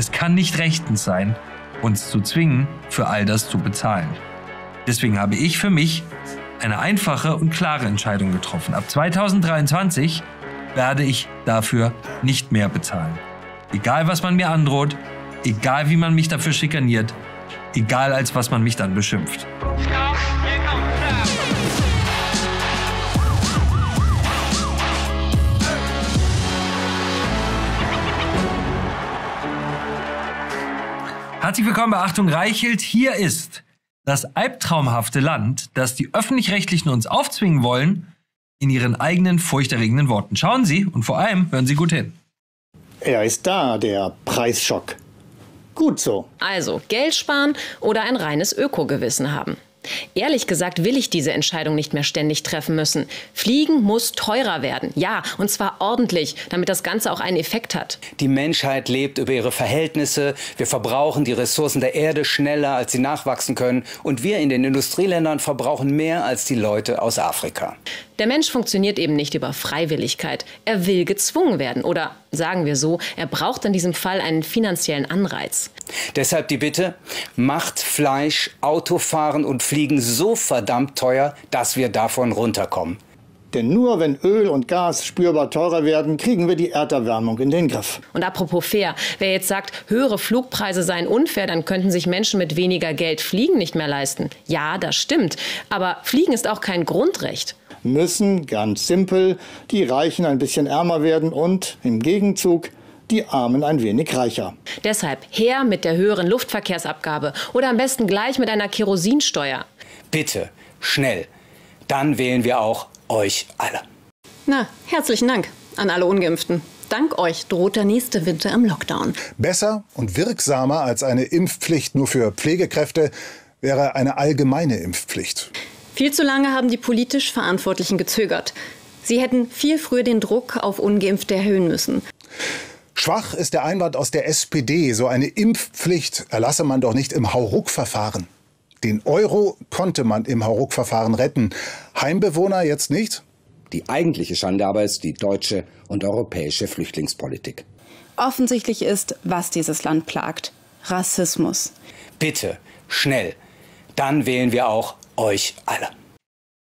Es kann nicht rechtens sein, uns zu zwingen, für all das zu bezahlen. Deswegen habe ich für mich eine einfache und klare Entscheidung getroffen. Ab 2023 werde ich dafür nicht mehr bezahlen. Egal was man mir androht, egal wie man mich dafür schikaniert, egal als was man mich dann beschimpft. Herzlich willkommen bei Achtung Reichelt. Hier ist das albtraumhafte Land, das die öffentlich-rechtlichen uns aufzwingen wollen, in ihren eigenen furchterregenden Worten. Schauen Sie und vor allem hören Sie gut hin. Er ist da, der Preisschock. Gut so. Also, Geld sparen oder ein reines Ökogewissen haben. Ehrlich gesagt will ich diese Entscheidung nicht mehr ständig treffen müssen. Fliegen muss teurer werden. Ja, und zwar ordentlich, damit das Ganze auch einen Effekt hat. Die Menschheit lebt über ihre Verhältnisse. Wir verbrauchen die Ressourcen der Erde schneller, als sie nachwachsen können. Und wir in den Industrieländern verbrauchen mehr als die Leute aus Afrika. Der Mensch funktioniert eben nicht über Freiwilligkeit. Er will gezwungen werden. Oder sagen wir so, er braucht in diesem Fall einen finanziellen Anreiz. Deshalb die Bitte, macht Fleisch, Autofahren und Fliegen so verdammt teuer, dass wir davon runterkommen. Denn nur wenn Öl und Gas spürbar teurer werden, kriegen wir die Erderwärmung in den Griff. Und apropos fair, wer jetzt sagt, höhere Flugpreise seien unfair, dann könnten sich Menschen mit weniger Geld Fliegen nicht mehr leisten. Ja, das stimmt. Aber Fliegen ist auch kein Grundrecht. Müssen, ganz simpel, die Reichen ein bisschen ärmer werden und im Gegenzug die Armen ein wenig reicher. Deshalb her mit der höheren Luftverkehrsabgabe oder am besten gleich mit einer Kerosinsteuer. Bitte, schnell. Dann wählen wir auch euch alle. Na, herzlichen Dank an alle Ungeimpften. Dank euch droht der nächste Winter im Lockdown. Besser und wirksamer als eine Impfpflicht nur für Pflegekräfte wäre eine allgemeine Impfpflicht. Viel zu lange haben die politisch Verantwortlichen gezögert. Sie hätten viel früher den Druck auf ungeimpfte erhöhen müssen. Schwach ist der Einwand aus der SPD. So eine Impfpflicht erlasse man doch nicht im Hauruck-Verfahren. Den Euro konnte man im Hauruck-Verfahren retten. Heimbewohner jetzt nicht? Die eigentliche Schande aber ist die deutsche und europäische Flüchtlingspolitik. Offensichtlich ist, was dieses Land plagt. Rassismus. Bitte, schnell. Dann wählen wir auch euch alle.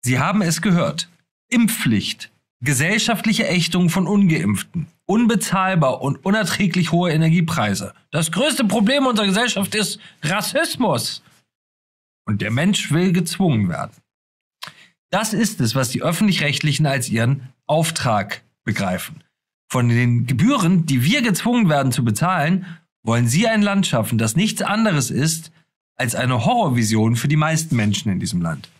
Sie haben es gehört. Impfpflicht. Gesellschaftliche Ächtung von Ungeimpften. Unbezahlbar und unerträglich hohe Energiepreise. Das größte Problem unserer Gesellschaft ist Rassismus. Und der Mensch will gezwungen werden. Das ist es, was die öffentlich-rechtlichen als ihren Auftrag begreifen. Von den Gebühren, die wir gezwungen werden zu bezahlen, wollen sie ein Land schaffen, das nichts anderes ist als eine Horrorvision für die meisten Menschen in diesem Land.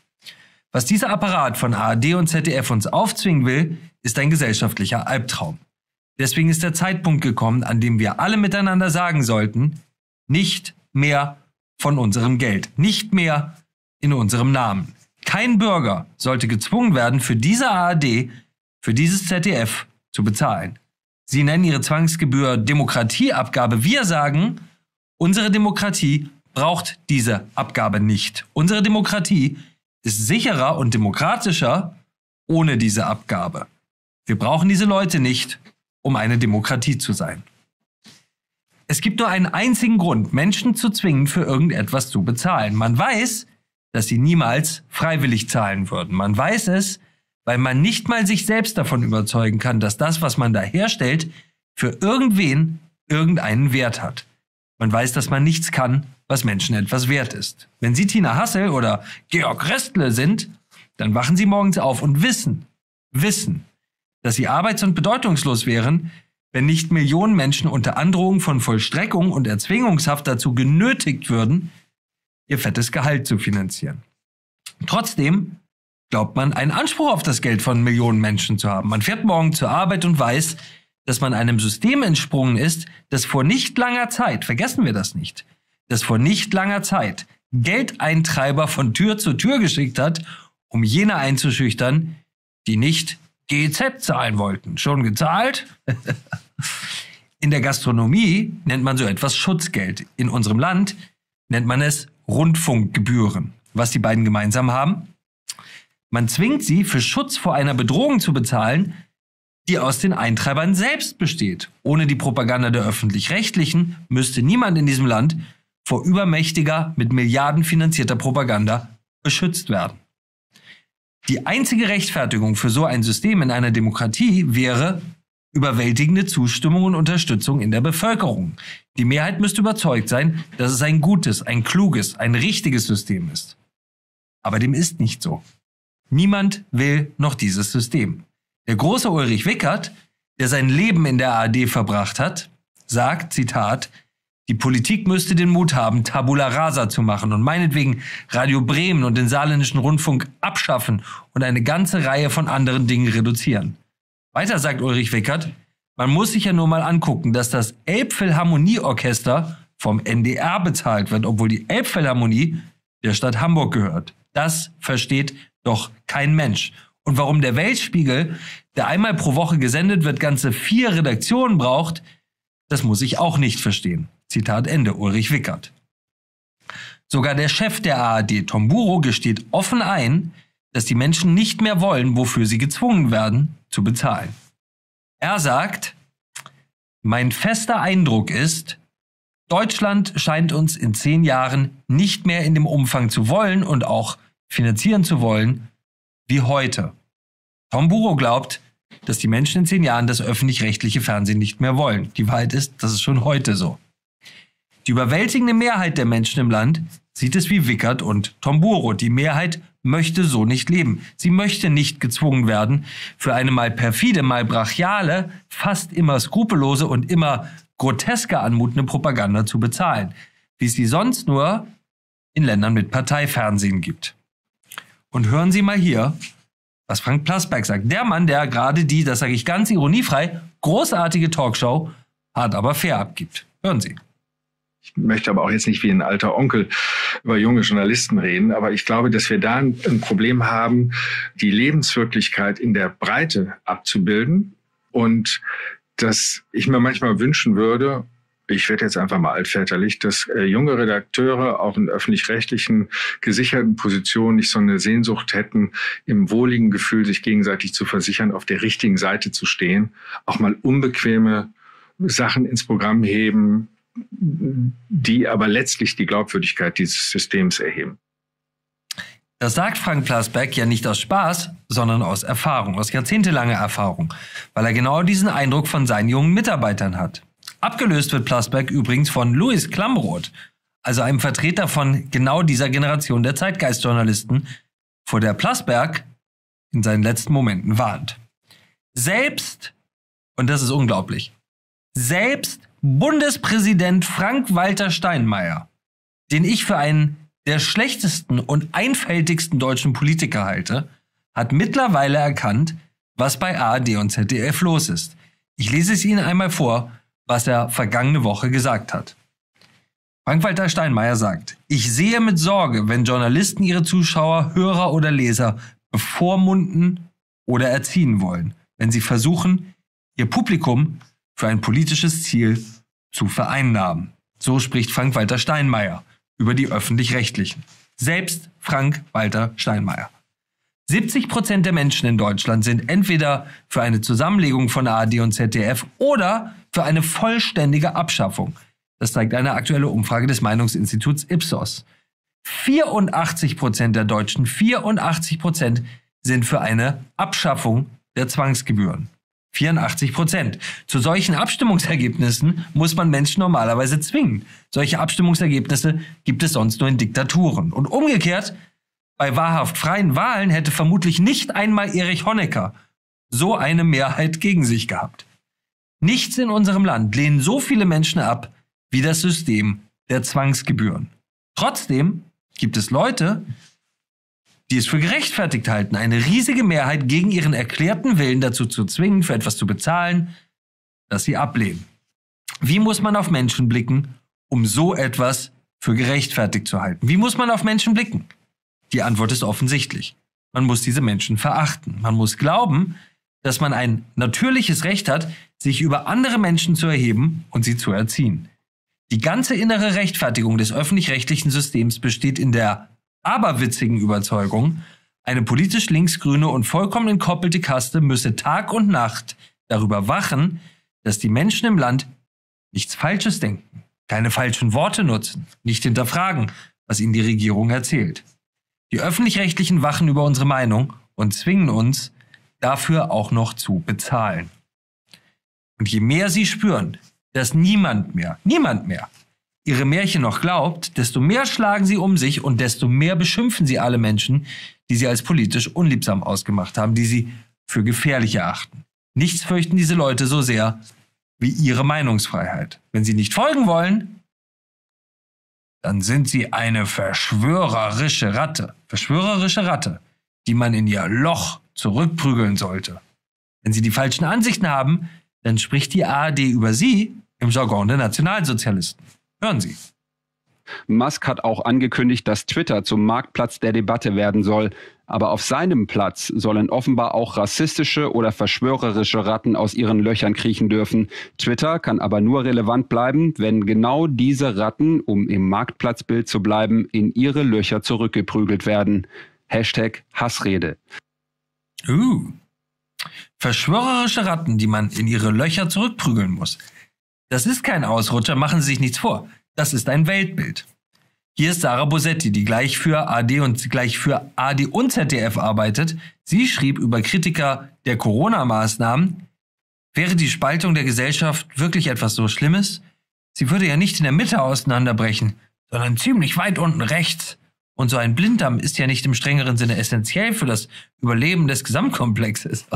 Was dieser Apparat von ARD und ZDF uns aufzwingen will, ist ein gesellschaftlicher Albtraum. Deswegen ist der Zeitpunkt gekommen, an dem wir alle miteinander sagen sollten, nicht mehr von unserem Geld, nicht mehr in unserem Namen. Kein Bürger sollte gezwungen werden, für diese ARD, für dieses ZDF zu bezahlen. Sie nennen ihre Zwangsgebühr Demokratieabgabe. Wir sagen, unsere Demokratie braucht diese Abgabe nicht. Unsere Demokratie ist sicherer und demokratischer ohne diese Abgabe. Wir brauchen diese Leute nicht, um eine Demokratie zu sein. Es gibt nur einen einzigen Grund, Menschen zu zwingen, für irgendetwas zu bezahlen. Man weiß, dass sie niemals freiwillig zahlen würden. Man weiß es, weil man nicht mal sich selbst davon überzeugen kann, dass das, was man da herstellt, für irgendwen irgendeinen Wert hat. Man weiß, dass man nichts kann, was Menschen etwas wert ist. Wenn Sie Tina Hassel oder Georg Restle sind, dann wachen Sie morgens auf und wissen, wissen, dass Sie arbeits- und bedeutungslos wären, wenn nicht Millionen Menschen unter Androhung von Vollstreckung und Erzwingungshaft dazu genötigt würden, ihr fettes Gehalt zu finanzieren. Trotzdem glaubt man, einen Anspruch auf das Geld von Millionen Menschen zu haben. Man fährt morgen zur Arbeit und weiß, dass man einem System entsprungen ist, das vor nicht langer Zeit, vergessen wir das nicht, das vor nicht langer Zeit Geldeintreiber von Tür zu Tür geschickt hat, um jene einzuschüchtern, die nicht GZ zahlen wollten. Schon gezahlt? In der Gastronomie nennt man so etwas Schutzgeld. In unserem Land nennt man es Rundfunkgebühren. Was die beiden gemeinsam haben? Man zwingt sie, für Schutz vor einer Bedrohung zu bezahlen, die aus den Eintreibern selbst besteht. Ohne die Propaganda der öffentlich-rechtlichen müsste niemand in diesem Land vor übermächtiger, mit Milliarden finanzierter Propaganda beschützt werden. Die einzige Rechtfertigung für so ein System in einer Demokratie wäre überwältigende Zustimmung und Unterstützung in der Bevölkerung. Die Mehrheit müsste überzeugt sein, dass es ein gutes, ein kluges, ein richtiges System ist. Aber dem ist nicht so. Niemand will noch dieses System. Der große Ulrich Wickert, der sein Leben in der ARD verbracht hat, sagt, Zitat, die Politik müsste den Mut haben, Tabula rasa zu machen und meinetwegen Radio Bremen und den saarländischen Rundfunk abschaffen und eine ganze Reihe von anderen Dingen reduzieren. Weiter sagt Ulrich Wickert, man muss sich ja nur mal angucken, dass das Elbphilharmonieorchester vom NDR bezahlt wird, obwohl die Elbphilharmonie der Stadt Hamburg gehört. Das versteht doch kein Mensch. Und warum der Weltspiegel, der einmal pro Woche gesendet wird, ganze vier Redaktionen braucht, das muss ich auch nicht verstehen. Zitat Ende, Ulrich Wickert. Sogar der Chef der ARD, Tom Buro, gesteht offen ein, dass die Menschen nicht mehr wollen, wofür sie gezwungen werden, zu bezahlen. Er sagt, mein fester Eindruck ist, Deutschland scheint uns in zehn Jahren nicht mehr in dem Umfang zu wollen und auch finanzieren zu wollen wie heute. Tom Buro glaubt, dass die Menschen in zehn Jahren das öffentlich-rechtliche Fernsehen nicht mehr wollen. Die Wahrheit ist, das ist schon heute so. Die überwältigende Mehrheit der Menschen im Land sieht es wie Wickert und Tomburo. Die Mehrheit möchte so nicht leben. Sie möchte nicht gezwungen werden, für eine mal perfide, mal brachiale, fast immer skrupellose und immer groteske anmutende Propaganda zu bezahlen, wie es sie sonst nur in Ländern mit Parteifernsehen gibt. Und hören Sie mal hier, was Frank Plasberg sagt. Der Mann, der gerade die, das sage ich ganz ironiefrei, großartige Talkshow hart aber fair abgibt. Hören Sie. Ich möchte aber auch jetzt nicht wie ein alter Onkel über junge Journalisten reden, aber ich glaube, dass wir da ein, Problem haben, die Lebenswirklichkeit in der Breite abzubilden. Und dass ich mir manchmal wünschen würde, ich werde jetzt einfach mal altväterlich, dass äh, junge Redakteure auch in öffentlich-rechtlichen gesicherten Positionen nicht so eine Sehnsucht hätten, im wohligen Gefühl sich gegenseitig zu versichern, auf der richtigen Seite zu stehen, auch mal unbequeme Sachen ins Programm heben, die aber letztlich die Glaubwürdigkeit dieses Systems erheben. Das sagt Frank Plasberg ja nicht aus Spaß, sondern aus Erfahrung, aus jahrzehntelanger Erfahrung, weil er genau diesen Eindruck von seinen jungen Mitarbeitern hat. Abgelöst wird Plasberg übrigens von Louis Klamroth, also einem Vertreter von genau dieser Generation der Zeitgeistjournalisten, vor der Plasberg in seinen letzten Momenten warnt. Selbst, und das ist unglaublich, selbst Bundespräsident Frank-Walter Steinmeier, den ich für einen der schlechtesten und einfältigsten deutschen Politiker halte, hat mittlerweile erkannt, was bei ARD und ZDF los ist. Ich lese es Ihnen einmal vor, was er vergangene Woche gesagt hat. Frank-Walter Steinmeier sagt, ich sehe mit Sorge, wenn Journalisten ihre Zuschauer, Hörer oder Leser bevormunden oder erziehen wollen, wenn sie versuchen, ihr Publikum für ein politisches Ziel zu vereinnahmen. So spricht Frank-Walter Steinmeier über die öffentlich-rechtlichen. Selbst Frank-Walter Steinmeier. 70 Prozent der Menschen in Deutschland sind entweder für eine Zusammenlegung von ARD und ZDF oder für eine vollständige Abschaffung. Das zeigt eine aktuelle Umfrage des Meinungsinstituts Ipsos. 84 Prozent der Deutschen, 84 Prozent sind für eine Abschaffung der Zwangsgebühren. 84 Prozent. Zu solchen Abstimmungsergebnissen muss man Menschen normalerweise zwingen. Solche Abstimmungsergebnisse gibt es sonst nur in Diktaturen. Und umgekehrt, bei wahrhaft freien Wahlen hätte vermutlich nicht einmal Erich Honecker so eine Mehrheit gegen sich gehabt. Nichts in unserem Land lehnen so viele Menschen ab wie das System der Zwangsgebühren. Trotzdem gibt es Leute, die es für gerechtfertigt halten, eine riesige Mehrheit gegen ihren erklärten Willen dazu zu zwingen, für etwas zu bezahlen, das sie ablehnen. Wie muss man auf Menschen blicken, um so etwas für gerechtfertigt zu halten? Wie muss man auf Menschen blicken? Die Antwort ist offensichtlich. Man muss diese Menschen verachten. Man muss glauben, dass man ein natürliches Recht hat, sich über andere Menschen zu erheben und sie zu erziehen. Die ganze innere Rechtfertigung des öffentlich-rechtlichen Systems besteht in der aberwitzigen Überzeugung, eine politisch linksgrüne und vollkommen entkoppelte Kaste müsse Tag und Nacht darüber wachen, dass die Menschen im Land nichts Falsches denken, keine falschen Worte nutzen, nicht hinterfragen, was ihnen die Regierung erzählt. Die öffentlich-rechtlichen wachen über unsere Meinung und zwingen uns, dafür auch noch zu bezahlen. Und je mehr sie spüren, dass niemand mehr, niemand mehr ihre Märchen noch glaubt, desto mehr schlagen sie um sich und desto mehr beschimpfen sie alle Menschen, die sie als politisch unliebsam ausgemacht haben, die sie für gefährlich erachten. Nichts fürchten diese Leute so sehr wie ihre Meinungsfreiheit. Wenn sie nicht folgen wollen, dann sind sie eine verschwörerische Ratte. Verschwörerische Ratte, die man in ihr Loch zurückprügeln sollte. Wenn sie die falschen Ansichten haben, dann spricht die ARD über sie im Jargon der Nationalsozialisten. Hören Sie. Musk hat auch angekündigt, dass Twitter zum Marktplatz der Debatte werden soll. Aber auf seinem Platz sollen offenbar auch rassistische oder verschwörerische Ratten aus ihren Löchern kriechen dürfen. Twitter kann aber nur relevant bleiben, wenn genau diese Ratten, um im Marktplatzbild zu bleiben, in ihre Löcher zurückgeprügelt werden. Hashtag Hassrede. Uh. Verschwörerische Ratten, die man in ihre Löcher zurückprügeln muss. Das ist kein Ausrutscher, machen Sie sich nichts vor. Das ist ein Weltbild. Hier ist Sarah Bosetti, die gleich für AD und gleich für AD und ZDF arbeitet. Sie schrieb über Kritiker der Corona-Maßnahmen, wäre die Spaltung der Gesellschaft wirklich etwas so Schlimmes? Sie würde ja nicht in der Mitte auseinanderbrechen, sondern ziemlich weit unten rechts. Und so ein Blinddarm ist ja nicht im strengeren Sinne essentiell für das Überleben des Gesamtkomplexes.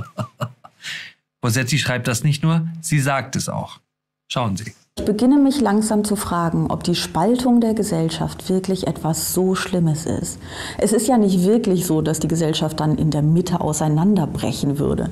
Bosetti schreibt das nicht nur, sie sagt es auch. Schauen Sie. Ich beginne mich langsam zu fragen, ob die Spaltung der Gesellschaft wirklich etwas so Schlimmes ist. Es ist ja nicht wirklich so, dass die Gesellschaft dann in der Mitte auseinanderbrechen würde,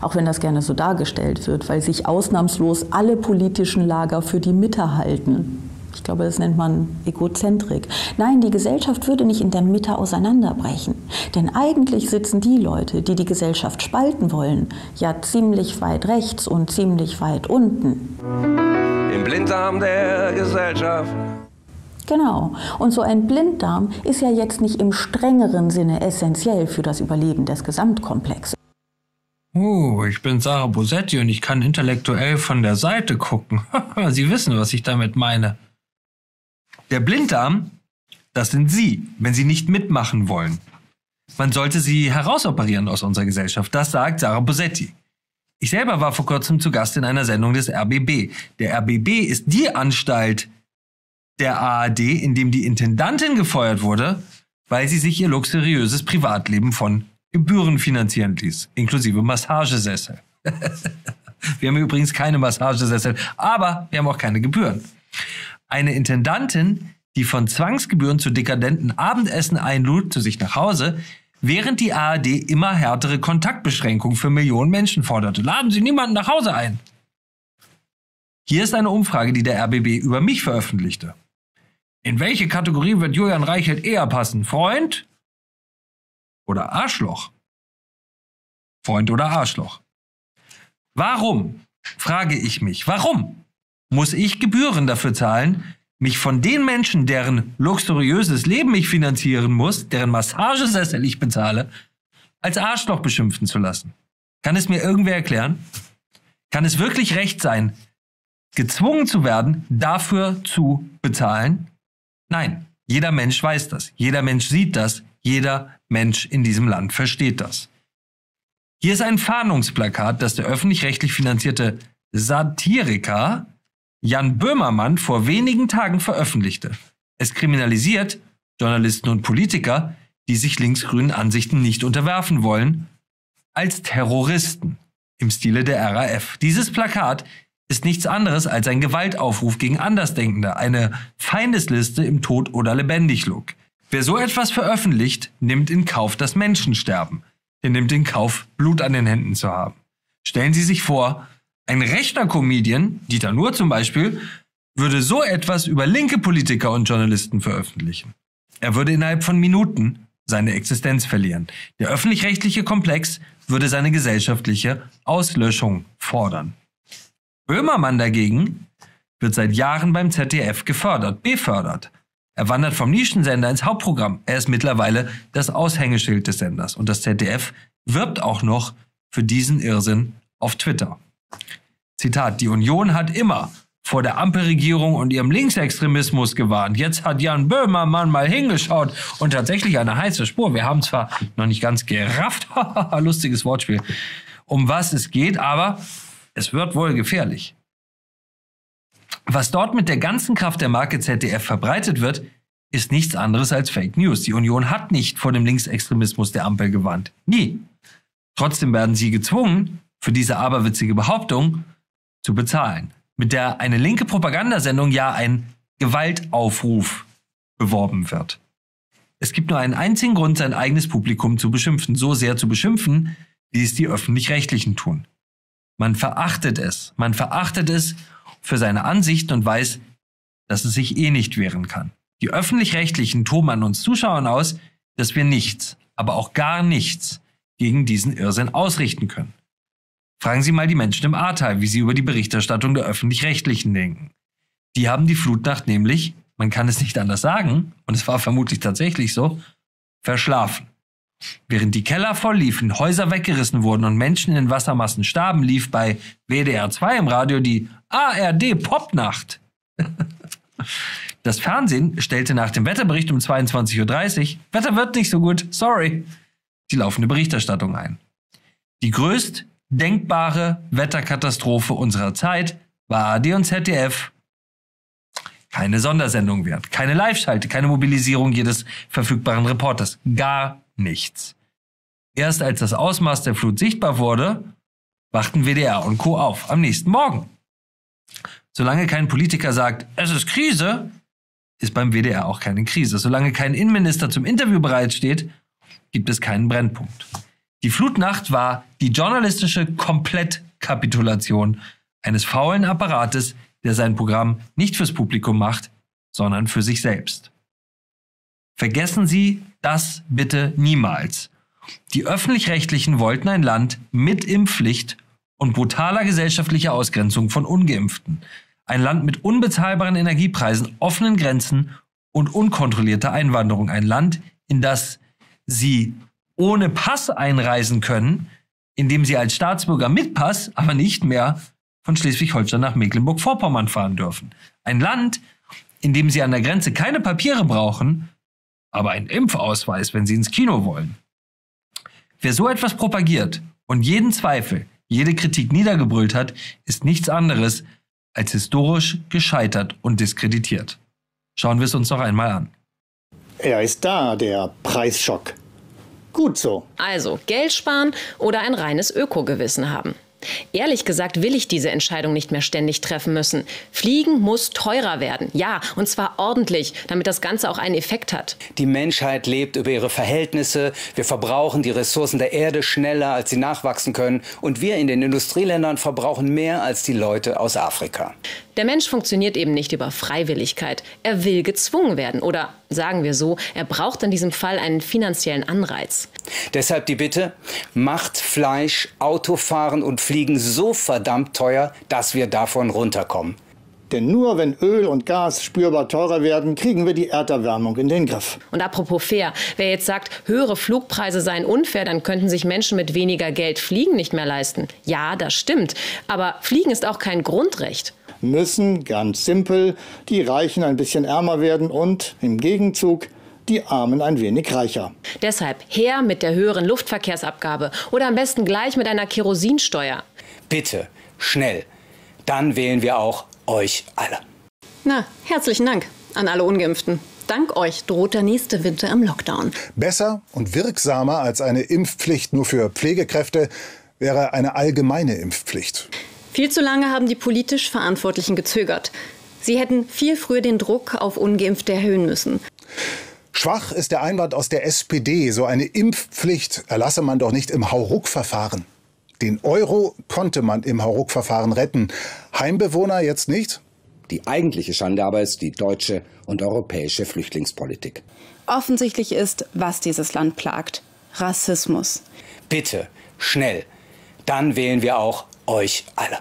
auch wenn das gerne so dargestellt wird, weil sich ausnahmslos alle politischen Lager für die Mitte halten. Ich glaube, das nennt man Egozentrik. Nein, die Gesellschaft würde nicht in der Mitte auseinanderbrechen. Denn eigentlich sitzen die Leute, die die Gesellschaft spalten wollen, ja ziemlich weit rechts und ziemlich weit unten. Im Blinddarm der Gesellschaft. Genau. Und so ein Blinddarm ist ja jetzt nicht im strengeren Sinne essentiell für das Überleben des Gesamtkomplexes. Uh, ich bin Sarah Bosetti und ich kann intellektuell von der Seite gucken. Sie wissen, was ich damit meine. Der Blinddarm, das sind Sie, wenn Sie nicht mitmachen wollen. Man sollte sie herausoperieren aus unserer Gesellschaft. Das sagt Sarah Bosetti. Ich selber war vor kurzem zu Gast in einer Sendung des RBB. Der RBB ist die Anstalt der ARD, in dem die Intendantin gefeuert wurde, weil sie sich ihr luxuriöses Privatleben von Gebühren finanzieren ließ, inklusive Massagesessel. wir haben übrigens keine Massagesessel, aber wir haben auch keine Gebühren. Eine Intendantin, die von Zwangsgebühren zu dekadenten Abendessen einlud zu sich nach Hause, während die ARD immer härtere Kontaktbeschränkungen für Millionen Menschen forderte. Laden Sie niemanden nach Hause ein. Hier ist eine Umfrage, die der RBB über mich veröffentlichte. In welche Kategorie wird Julian Reichelt eher passen? Freund oder Arschloch? Freund oder Arschloch? Warum, frage ich mich, warum muss ich Gebühren dafür zahlen, mich von den Menschen, deren luxuriöses Leben ich finanzieren muss, deren Massagesessel ich bezahle, als Arschloch beschimpfen zu lassen. Kann es mir irgendwer erklären? Kann es wirklich recht sein, gezwungen zu werden, dafür zu bezahlen? Nein, jeder Mensch weiß das, jeder Mensch sieht das, jeder Mensch in diesem Land versteht das. Hier ist ein Fahndungsplakat, das der öffentlich-rechtlich finanzierte Satiriker Jan Böhmermann vor wenigen Tagen veröffentlichte. Es kriminalisiert Journalisten und Politiker, die sich linksgrünen Ansichten nicht unterwerfen wollen, als Terroristen im Stile der RAF. Dieses Plakat ist nichts anderes als ein Gewaltaufruf gegen Andersdenkende, eine Feindesliste im Tod oder lebendig Look. Wer so etwas veröffentlicht, nimmt in Kauf das Menschensterben. Er nimmt in Kauf, Blut an den Händen zu haben. Stellen Sie sich vor, ein rechter Comedian, Dieter Nuhr zum Beispiel, würde so etwas über linke Politiker und Journalisten veröffentlichen. Er würde innerhalb von Minuten seine Existenz verlieren. Der öffentlich-rechtliche Komplex würde seine gesellschaftliche Auslöschung fordern. Böhmermann dagegen wird seit Jahren beim ZDF gefördert, befördert. Er wandert vom Nischensender ins Hauptprogramm. Er ist mittlerweile das Aushängeschild des Senders. Und das ZDF wirbt auch noch für diesen Irrsinn auf Twitter. Zitat, die Union hat immer vor der Ampelregierung und ihrem Linksextremismus gewarnt. Jetzt hat Jan Böhmermann mal hingeschaut und tatsächlich eine heiße Spur. Wir haben zwar noch nicht ganz gerafft, lustiges Wortspiel, um was es geht, aber es wird wohl gefährlich. Was dort mit der ganzen Kraft der Marke ZDF verbreitet wird, ist nichts anderes als Fake News. Die Union hat nicht vor dem Linksextremismus der Ampel gewarnt. Nie. Trotzdem werden sie gezwungen, für diese aberwitzige Behauptung zu bezahlen. Mit der eine linke Propagandasendung ja ein Gewaltaufruf beworben wird. Es gibt nur einen einzigen Grund, sein eigenes Publikum zu beschimpfen, so sehr zu beschimpfen, wie es die öffentlich-rechtlichen tun. Man verachtet es. Man verachtet es für seine Ansichten und weiß, dass es sich eh nicht wehren kann. Die öffentlich-rechtlichen toben an uns Zuschauern aus, dass wir nichts, aber auch gar nichts gegen diesen Irrsinn ausrichten können. Fragen Sie mal die Menschen im Ahrtal, wie sie über die Berichterstattung der öffentlich-rechtlichen denken. Die haben die Flutnacht nämlich, man kann es nicht anders sagen, und es war vermutlich tatsächlich so, verschlafen. Während die Keller voll liefen, Häuser weggerissen wurden und Menschen in den Wassermassen starben, lief bei WDR 2 im Radio die ARD Popnacht. Das Fernsehen stellte nach dem Wetterbericht um 22.30 Uhr, Wetter wird nicht so gut, sorry, die laufende Berichterstattung ein. Die größt denkbare Wetterkatastrophe unserer Zeit war AD und ZDF keine Sondersendung wert, keine Live-Schalte, keine Mobilisierung jedes verfügbaren Reporters, gar nichts. Erst als das Ausmaß der Flut sichtbar wurde, wachten WDR und Co. auf am nächsten Morgen. Solange kein Politiker sagt, es ist Krise, ist beim WDR auch keine Krise. Solange kein Innenminister zum Interview bereitsteht, gibt es keinen Brennpunkt. Die Flutnacht war die journalistische Komplettkapitulation eines faulen Apparates, der sein Programm nicht fürs Publikum macht, sondern für sich selbst. Vergessen Sie das bitte niemals. Die öffentlich-rechtlichen wollten ein Land mit Impfpflicht und brutaler gesellschaftlicher Ausgrenzung von ungeimpften. Ein Land mit unbezahlbaren Energiepreisen, offenen Grenzen und unkontrollierter Einwanderung. Ein Land, in das sie ohne Pass einreisen können, indem sie als Staatsbürger mit Pass, aber nicht mehr von Schleswig-Holstein nach Mecklenburg-Vorpommern fahren dürfen. Ein Land, in dem sie an der Grenze keine Papiere brauchen, aber einen Impfausweis, wenn sie ins Kino wollen. Wer so etwas propagiert und jeden Zweifel, jede Kritik niedergebrüllt hat, ist nichts anderes als historisch gescheitert und diskreditiert. Schauen wir es uns noch einmal an. Er ist da, der Preisschock. Gut so. Also Geld sparen oder ein reines Ökogewissen haben. Ehrlich gesagt will ich diese Entscheidung nicht mehr ständig treffen müssen. Fliegen muss teurer werden. Ja, und zwar ordentlich, damit das Ganze auch einen Effekt hat. Die Menschheit lebt über ihre Verhältnisse. Wir verbrauchen die Ressourcen der Erde schneller, als sie nachwachsen können. Und wir in den Industrieländern verbrauchen mehr als die Leute aus Afrika. Der Mensch funktioniert eben nicht über Freiwilligkeit. Er will gezwungen werden. Oder sagen wir so, er braucht in diesem Fall einen finanziellen Anreiz. Deshalb die Bitte, macht Fleisch, Autofahren und Fliegen so verdammt teuer, dass wir davon runterkommen. Denn nur wenn Öl und Gas spürbar teurer werden, kriegen wir die Erderwärmung in den Griff. Und apropos fair, wer jetzt sagt, höhere Flugpreise seien unfair, dann könnten sich Menschen mit weniger Geld Fliegen nicht mehr leisten. Ja, das stimmt. Aber Fliegen ist auch kein Grundrecht müssen ganz simpel die Reichen ein bisschen ärmer werden und im Gegenzug die Armen ein wenig reicher. Deshalb her mit der höheren Luftverkehrsabgabe oder am besten gleich mit einer Kerosinsteuer. Bitte, schnell. Dann wählen wir auch euch alle. Na, herzlichen Dank an alle Ungeimpften. Dank euch droht der nächste Winter im Lockdown. Besser und wirksamer als eine Impfpflicht nur für Pflegekräfte wäre eine allgemeine Impfpflicht. Viel zu lange haben die politisch Verantwortlichen gezögert. Sie hätten viel früher den Druck auf ungeimpfte erhöhen müssen. Schwach ist der Einwand aus der SPD. So eine Impfpflicht erlasse man doch nicht im Hauruck-Verfahren. Den Euro konnte man im Hauruck-Verfahren retten. Heimbewohner jetzt nicht? Die eigentliche Schande aber ist die deutsche und europäische Flüchtlingspolitik. Offensichtlich ist, was dieses Land plagt. Rassismus. Bitte, schnell. Dann wählen wir auch euch alle.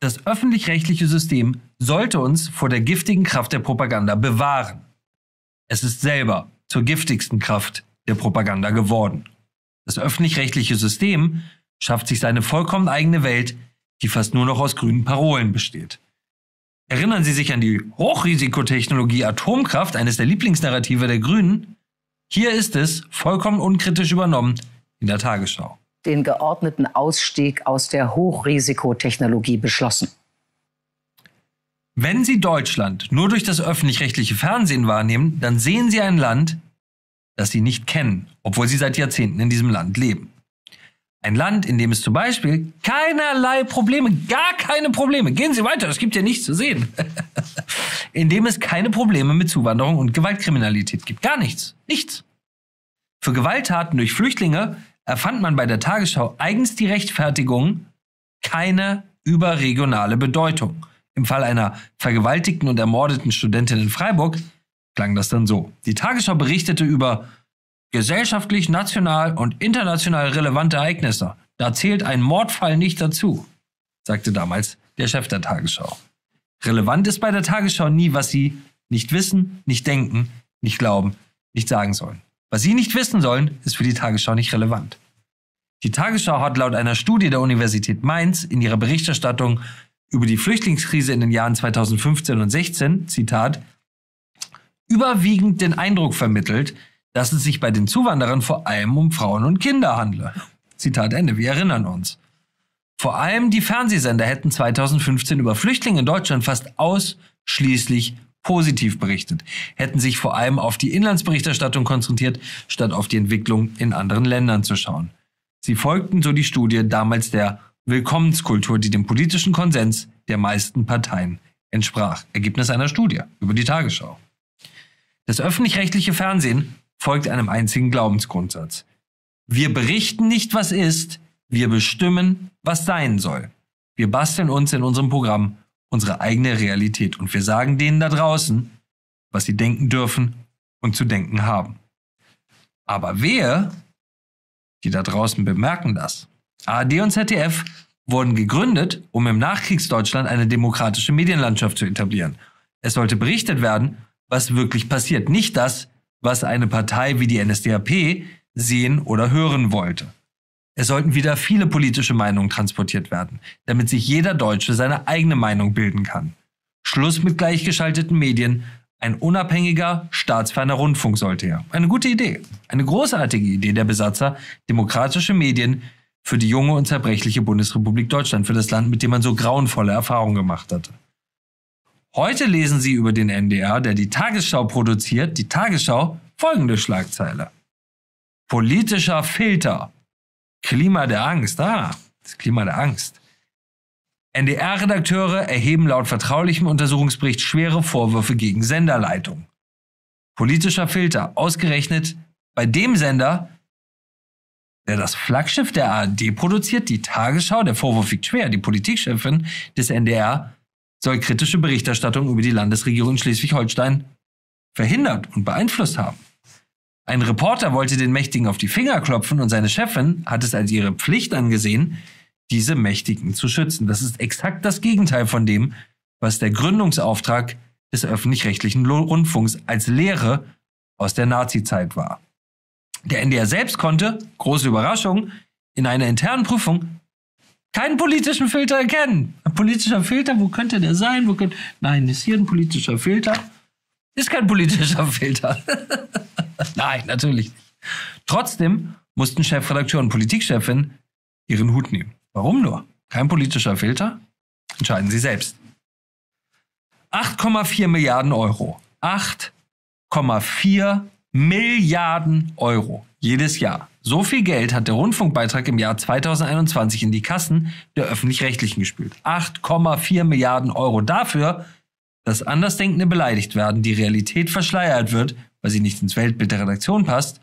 Das öffentlich-rechtliche System sollte uns vor der giftigen Kraft der Propaganda bewahren. Es ist selber zur giftigsten Kraft der Propaganda geworden. Das öffentlich-rechtliche System schafft sich seine vollkommen eigene Welt, die fast nur noch aus grünen Parolen besteht. Erinnern Sie sich an die Hochrisikotechnologie Atomkraft, eines der Lieblingsnarrative der Grünen? Hier ist es, vollkommen unkritisch übernommen, in der Tagesschau. Den geordneten Ausstieg aus der Hochrisikotechnologie beschlossen. Wenn Sie Deutschland nur durch das öffentlich-rechtliche Fernsehen wahrnehmen, dann sehen Sie ein Land, das Sie nicht kennen, obwohl Sie seit Jahrzehnten in diesem Land leben. Ein Land, in dem es zum Beispiel keinerlei Probleme, gar keine Probleme, gehen Sie weiter, es gibt ja nichts zu sehen, in dem es keine Probleme mit Zuwanderung und Gewaltkriminalität gibt. Gar nichts. Nichts. Für Gewalttaten durch Flüchtlinge erfand man bei der Tagesschau eigens die Rechtfertigung, keine überregionale Bedeutung. Im Fall einer vergewaltigten und ermordeten Studentin in Freiburg klang das dann so. Die Tagesschau berichtete über gesellschaftlich, national und international relevante Ereignisse. Da zählt ein Mordfall nicht dazu, sagte damals der Chef der Tagesschau. Relevant ist bei der Tagesschau nie, was Sie nicht wissen, nicht denken, nicht glauben, nicht sagen sollen. Was Sie nicht wissen sollen, ist für die Tagesschau nicht relevant. Die Tagesschau hat laut einer Studie der Universität Mainz in ihrer Berichterstattung über die Flüchtlingskrise in den Jahren 2015 und 16, Zitat, überwiegend den Eindruck vermittelt, dass es sich bei den Zuwanderern vor allem um Frauen und Kinder handle. Zitat Ende, wir erinnern uns. Vor allem die Fernsehsender hätten 2015 über Flüchtlinge in Deutschland fast ausschließlich positiv berichtet, hätten sich vor allem auf die Inlandsberichterstattung konzentriert, statt auf die Entwicklung in anderen Ländern zu schauen. Sie folgten so die Studie damals der Willkommenskultur, die dem politischen Konsens der meisten Parteien entsprach. Ergebnis einer Studie über die Tagesschau. Das öffentlich-rechtliche Fernsehen folgt einem einzigen Glaubensgrundsatz. Wir berichten nicht, was ist, wir bestimmen, was sein soll. Wir basteln uns in unserem Programm unsere eigene Realität und wir sagen denen da draußen, was sie denken dürfen und zu denken haben. Aber wir, die da draußen bemerken das. ARD und ZDF wurden gegründet, um im Nachkriegsdeutschland eine demokratische Medienlandschaft zu etablieren. Es sollte berichtet werden, was wirklich passiert, nicht das, was eine Partei wie die NSDAP sehen oder hören wollte. Es sollten wieder viele politische Meinungen transportiert werden, damit sich jeder Deutsche seine eigene Meinung bilden kann. Schluss mit gleichgeschalteten Medien, ein unabhängiger, staatsferner Rundfunk sollte her. Eine gute Idee, eine großartige Idee der Besatzer, demokratische Medien für die junge und zerbrechliche Bundesrepublik Deutschland, für das Land, mit dem man so grauenvolle Erfahrungen gemacht hatte. Heute lesen Sie über den NDR, der die Tagesschau produziert, die Tagesschau, folgende Schlagzeile. Politischer Filter. Klima der Angst. Ah, das Klima der Angst. NDR-Redakteure erheben laut vertraulichem Untersuchungsbericht schwere Vorwürfe gegen Senderleitung. Politischer Filter. Ausgerechnet bei dem Sender, der das Flaggschiff der ARD produziert, die Tagesschau, der Vorwurf wiegt schwer. Die Politikchefin des NDR soll kritische Berichterstattung über die Landesregierung in Schleswig-Holstein verhindert und beeinflusst haben. Ein Reporter wollte den Mächtigen auf die Finger klopfen und seine Chefin hat es als ihre Pflicht angesehen, diese Mächtigen zu schützen. Das ist exakt das Gegenteil von dem, was der Gründungsauftrag des öffentlich-rechtlichen Rundfunks als Lehre aus der Nazizeit war. Der NDR selbst konnte, große Überraschung, in einer internen Prüfung keinen politischen Filter erkennen. Ein politischer Filter, wo könnte der sein? Könnte, nein, ist hier ein politischer Filter? Ist kein politischer Filter. nein, natürlich nicht. Trotzdem mussten Chefredakteur und Politikchefin ihren Hut nehmen. Warum nur? Kein politischer Filter? Entscheiden Sie selbst. 8,4 Milliarden Euro. 8,4 Milliarden Euro jedes Jahr. So viel Geld hat der Rundfunkbeitrag im Jahr 2021 in die Kassen der öffentlich-rechtlichen gespült. 8,4 Milliarden Euro dafür, dass Andersdenkende beleidigt werden, die Realität verschleiert wird, weil sie nicht ins Weltbild der Redaktion passt,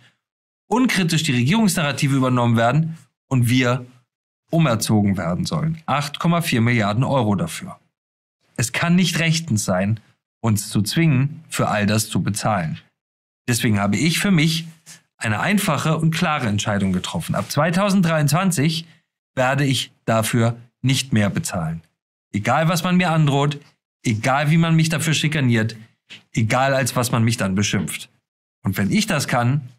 unkritisch die Regierungsnarrative übernommen werden und wir umerzogen werden sollen. 8,4 Milliarden Euro dafür. Es kann nicht rechtens sein, uns zu zwingen, für all das zu bezahlen. Deswegen habe ich für mich eine einfache und klare Entscheidung getroffen. Ab 2023 werde ich dafür nicht mehr bezahlen. Egal, was man mir androht, egal, wie man mich dafür schikaniert, egal, als was man mich dann beschimpft. Und wenn ich das kann,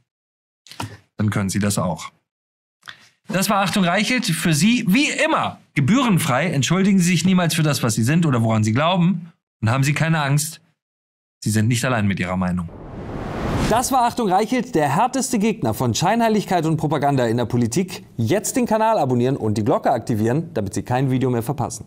dann können Sie das auch. Das war Achtung Reichelt. Für Sie, wie immer, gebührenfrei. Entschuldigen Sie sich niemals für das, was Sie sind oder woran Sie glauben. Und haben Sie keine Angst. Sie sind nicht allein mit Ihrer Meinung. Das war Achtung Reichelt, der härteste Gegner von Scheinheiligkeit und Propaganda in der Politik. Jetzt den Kanal abonnieren und die Glocke aktivieren, damit Sie kein Video mehr verpassen.